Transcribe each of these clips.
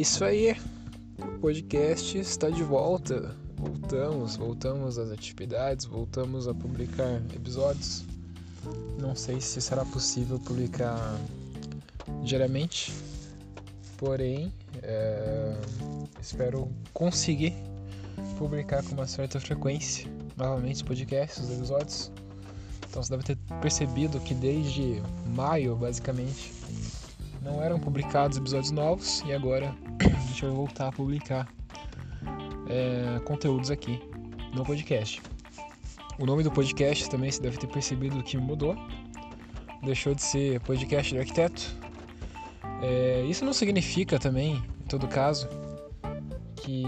isso aí. O podcast está de volta. Voltamos, voltamos às atividades, voltamos a publicar episódios. Não sei se será possível publicar diariamente, porém, é, espero conseguir publicar com uma certa frequência novamente os podcasts, os episódios. Então você deve ter percebido que desde maio, basicamente, não eram publicados episódios novos e agora a gente vai voltar a publicar é, conteúdos aqui no podcast. O nome do podcast também você deve ter percebido que mudou. Deixou de ser podcast de arquiteto. É, isso não significa também, em todo caso, que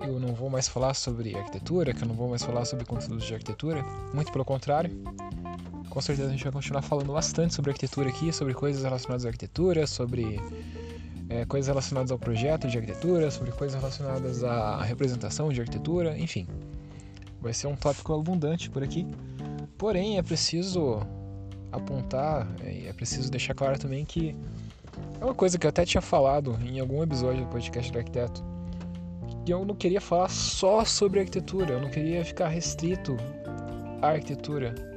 eu não vou mais falar sobre arquitetura, que eu não vou mais falar sobre conteúdos de arquitetura. Muito pelo contrário. Com certeza a gente vai continuar falando bastante sobre arquitetura aqui, sobre coisas relacionadas à arquitetura, sobre é, coisas relacionadas ao projeto de arquitetura, sobre coisas relacionadas à representação de arquitetura, enfim. Vai ser um tópico abundante por aqui. Porém, é preciso apontar, é, é preciso deixar claro também que é uma coisa que eu até tinha falado em algum episódio do podcast do arquiteto. Que eu não queria falar só sobre arquitetura, eu não queria ficar restrito à arquitetura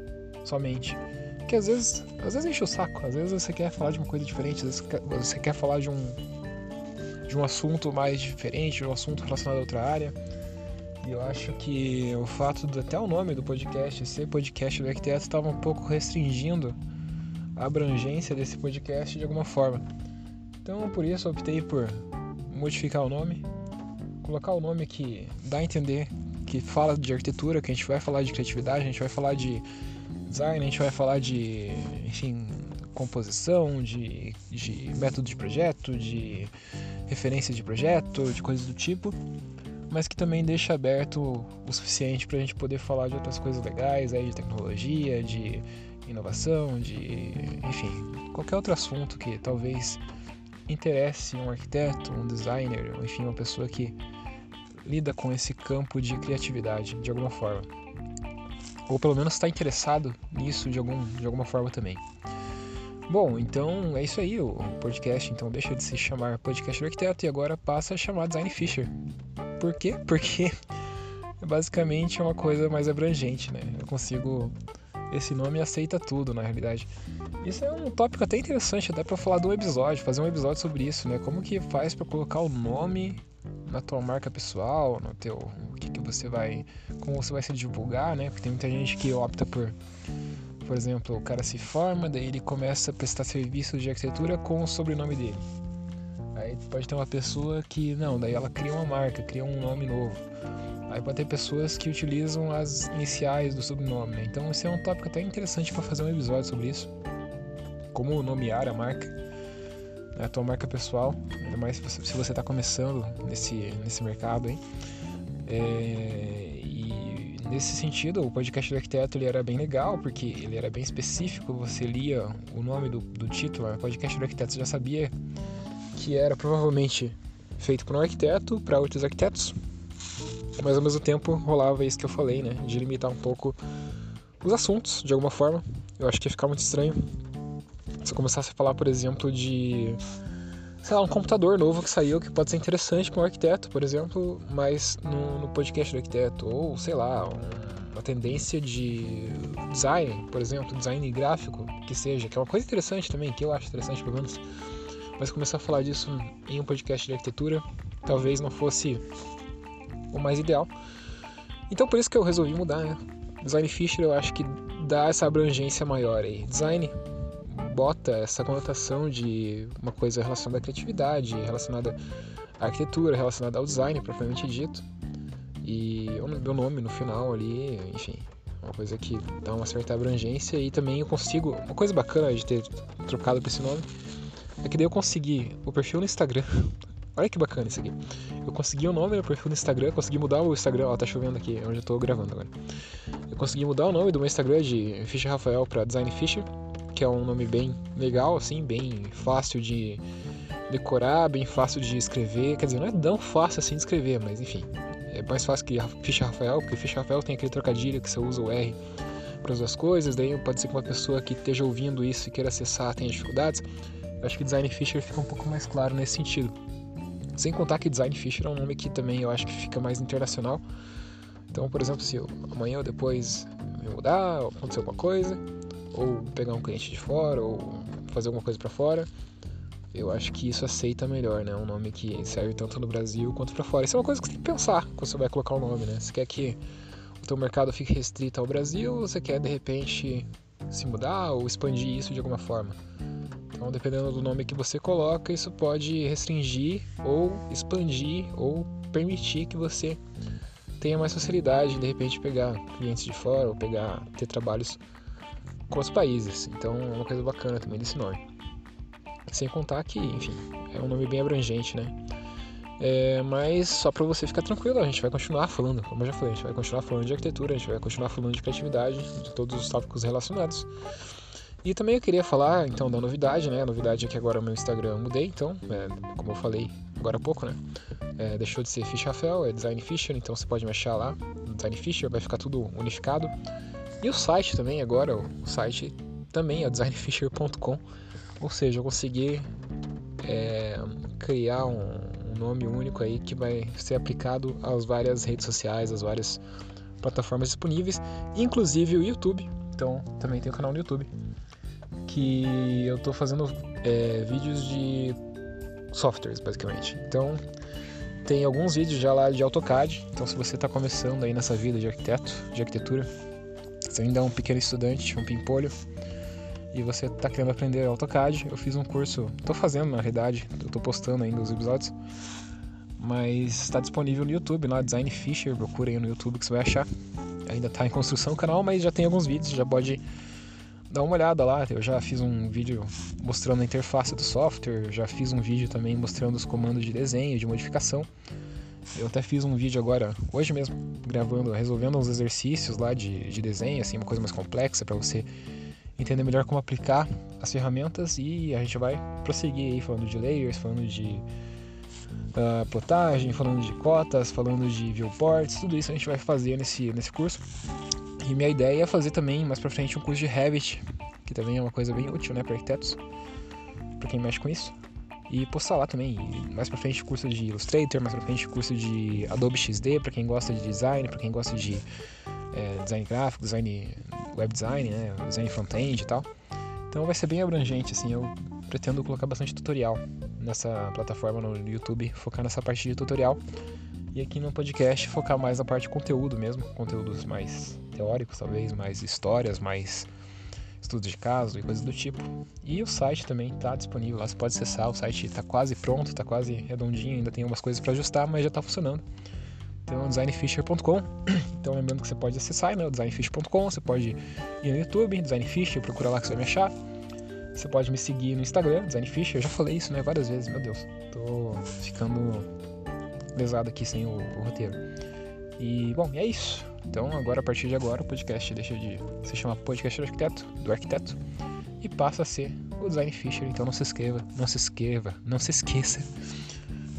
somente. Porque às vezes, às vezes enche o saco, às vezes você quer falar de uma coisa diferente, às vezes você quer falar de um de um assunto mais diferente, de um assunto relacionado a outra área. E eu acho que o fato de até o nome do podcast ser podcast do arquiteto estava um pouco restringindo a abrangência desse podcast de alguma forma. Então por isso eu optei por modificar o nome, colocar o nome que dá a entender que fala de arquitetura, que a gente vai falar de criatividade, a gente vai falar de design, a gente vai falar de, enfim, composição, de, de método de projeto, de referência de projeto, de coisas do tipo, mas que também deixa aberto o suficiente para a gente poder falar de outras coisas legais, aí de tecnologia, de inovação, de, enfim, qualquer outro assunto que talvez interesse um arquiteto, um designer, enfim, uma pessoa que lida com esse campo de criatividade de alguma forma ou pelo menos está interessado nisso de, algum, de alguma forma também. Bom, então é isso aí, o podcast então deixa de se chamar Podcast Arquiteto e agora passa a chamar Design Fisher. Por quê? Porque basicamente é uma coisa mais abrangente, né? Eu consigo. Esse nome aceita tudo, na realidade. Isso é um tópico até interessante, até para falar de um episódio, fazer um episódio sobre isso, né? Como que faz para colocar o nome na tua marca pessoal, no teu o que, que você vai, como você vai se divulgar, né? Porque tem muita gente que opta por, por exemplo, o cara se forma, daí ele começa a prestar serviços de arquitetura com o sobrenome dele. Aí pode ter uma pessoa que não, daí ela cria uma marca, cria um nome novo. Aí pode ter pessoas que utilizam as iniciais do sobrenome, né? Então esse é um tópico até interessante para fazer um episódio sobre isso. Como nomear a marca a tua marca pessoal, ainda mais se você está começando nesse, nesse mercado aí. É, e nesse sentido, o podcast do arquiteto ele era bem legal, porque ele era bem específico, você lia o nome do, do título, o né? podcast do arquiteto, você já sabia que era provavelmente feito por um arquiteto para outros arquitetos, mas ao mesmo tempo rolava isso que eu falei, né, de limitar um pouco os assuntos de alguma forma. Eu acho que ia ficar muito estranho eu começasse a falar, por exemplo, de sei lá, um computador novo que saiu que pode ser interessante para um arquiteto, por exemplo, mas no, no, podcast do arquiteto, ou sei lá, um, uma tendência de design, por exemplo, design gráfico, que seja, que é uma coisa interessante também, que eu acho interessante pelo menos, mas começar a falar disso em um podcast de arquitetura talvez não fosse o mais ideal. Então por isso que eu resolvi mudar, né? Design Fisher eu acho que dá essa abrangência maior aí. Design bota essa conotação de uma coisa relacionada à criatividade, relacionada à arquitetura, relacionada ao design propriamente dito. E o meu nome no final ali, enfim, uma coisa que dá uma certa abrangência e também eu consigo. Uma coisa bacana de ter trocado para esse nome é que daí eu consegui o perfil no Instagram. Olha que bacana isso aqui. Eu consegui o nome no perfil no Instagram, consegui mudar o Instagram. Ó, tá chovendo aqui, onde eu tô gravando agora. Eu consegui mudar o nome do meu Instagram de Fischer Rafael para Design Fischer que é um nome bem legal, assim, bem fácil de decorar, bem fácil de escrever. Quer dizer, não é tão fácil assim de escrever, mas enfim. É mais fácil que Ficha Rafael, porque Ficha Rafael tem aquele trocadilho que você usa o R para as coisas. Daí pode ser que uma pessoa que esteja ouvindo isso e queira acessar tenha dificuldades. Eu acho que Design Fisher fica um pouco mais claro nesse sentido. Sem contar que Design Fisher é um nome que também eu acho que fica mais internacional. Então, por exemplo, se eu, amanhã ou depois me mudar, acontecer alguma coisa, ou pegar um cliente de fora, ou fazer alguma coisa para fora, eu acho que isso aceita melhor, né? Um nome que serve tanto no Brasil quanto para fora. Isso é uma coisa que você tem que pensar quando você vai colocar o um nome, né? Você quer que o teu mercado fique restrito ao Brasil ou você quer de repente se mudar ou expandir isso de alguma forma? Então, dependendo do nome que você coloca, isso pode restringir ou expandir ou permitir que você tenha mais facilidade de repente pegar clientes de fora ou pegar ter trabalhos com os países. Então, é uma coisa bacana também desse nome. Sem contar que, enfim, é um nome bem abrangente, né? É, mas só para você ficar tranquilo, a gente vai continuar falando, como eu já falei, a gente vai continuar falando de arquitetura, a gente vai continuar falando de criatividade, de todos os tópicos relacionados. E também eu queria falar então da novidade, né? A novidade é que agora o meu Instagram eu mudei, então, é, como eu falei agora há pouco, né? É, deixou de ser Fish Rafael, é Design Fisher, então você pode me achar lá, Design Fisher, vai ficar tudo unificado. E o site também agora, o site também é designfisher.com, ou seja, eu consegui é, criar um, um nome único aí que vai ser aplicado às várias redes sociais, às várias plataformas disponíveis, inclusive o YouTube. Então também tem o canal no YouTube que eu estou fazendo é, vídeos de softwares, basicamente. Então, tem alguns vídeos já lá de AutoCAD. Então, se você está começando aí nessa vida de arquiteto, de arquitetura, você ainda é um pequeno estudante, um pimpolho, e você está querendo aprender AutoCAD, eu fiz um curso, estou fazendo na realidade, estou postando ainda os episódios, mas está disponível no YouTube, lá Design Fisher, procura aí no YouTube que você vai achar. Ainda está em construção o canal, mas já tem alguns vídeos, já pode dá uma olhada lá. Eu já fiz um vídeo mostrando a interface do software, já fiz um vídeo também mostrando os comandos de desenho, de modificação. Eu até fiz um vídeo agora, hoje mesmo, gravando, resolvendo uns exercícios lá de, de desenho, assim, uma coisa mais complexa para você entender melhor como aplicar as ferramentas e a gente vai prosseguir aí falando de layers, falando de uh, plotagem, falando de cotas, falando de viewports, tudo isso a gente vai fazer nesse, nesse curso. E minha ideia é fazer também mais pra frente um curso de Revit, que também é uma coisa bem útil, né, para arquitetos, para quem mexe com isso. E postar lá também, mais pra frente curso de Illustrator, mais pra frente curso de Adobe XD, para quem gosta de design, para quem gosta de é, design gráfico, design web design, né, design front-end e tal. Então vai ser bem abrangente, assim, eu pretendo colocar bastante tutorial nessa plataforma no YouTube, focar nessa parte de tutorial. E aqui no podcast focar mais na parte de conteúdo mesmo, conteúdos mais teóricos, talvez, mais histórias, mais estudos de caso e coisas do tipo. E o site também está disponível lá, você pode acessar, o site está quase pronto, está quase redondinho, ainda tem algumas coisas para ajustar, mas já está funcionando. Então, designfisher.com. Então, lembrando que você pode acessar né, designfisher.com, você pode ir no YouTube, designfisher, procura lá que você vai me achar. Você pode me seguir no Instagram, designfisher. Eu já falei isso né, várias vezes, meu Deus. Tô ficando lesado aqui sem o, o roteiro. E, bom, é isso. Então, agora, a partir de agora, o podcast deixa de se chamar Podcast do Arquiteto, do Arquiteto, e passa a ser o Design Fisher. Então, não se inscreva, não se inscreva, não se esqueça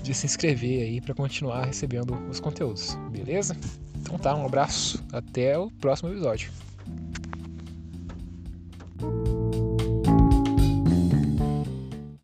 de se inscrever aí para continuar recebendo os conteúdos, beleza? Então tá, um abraço, até o próximo episódio.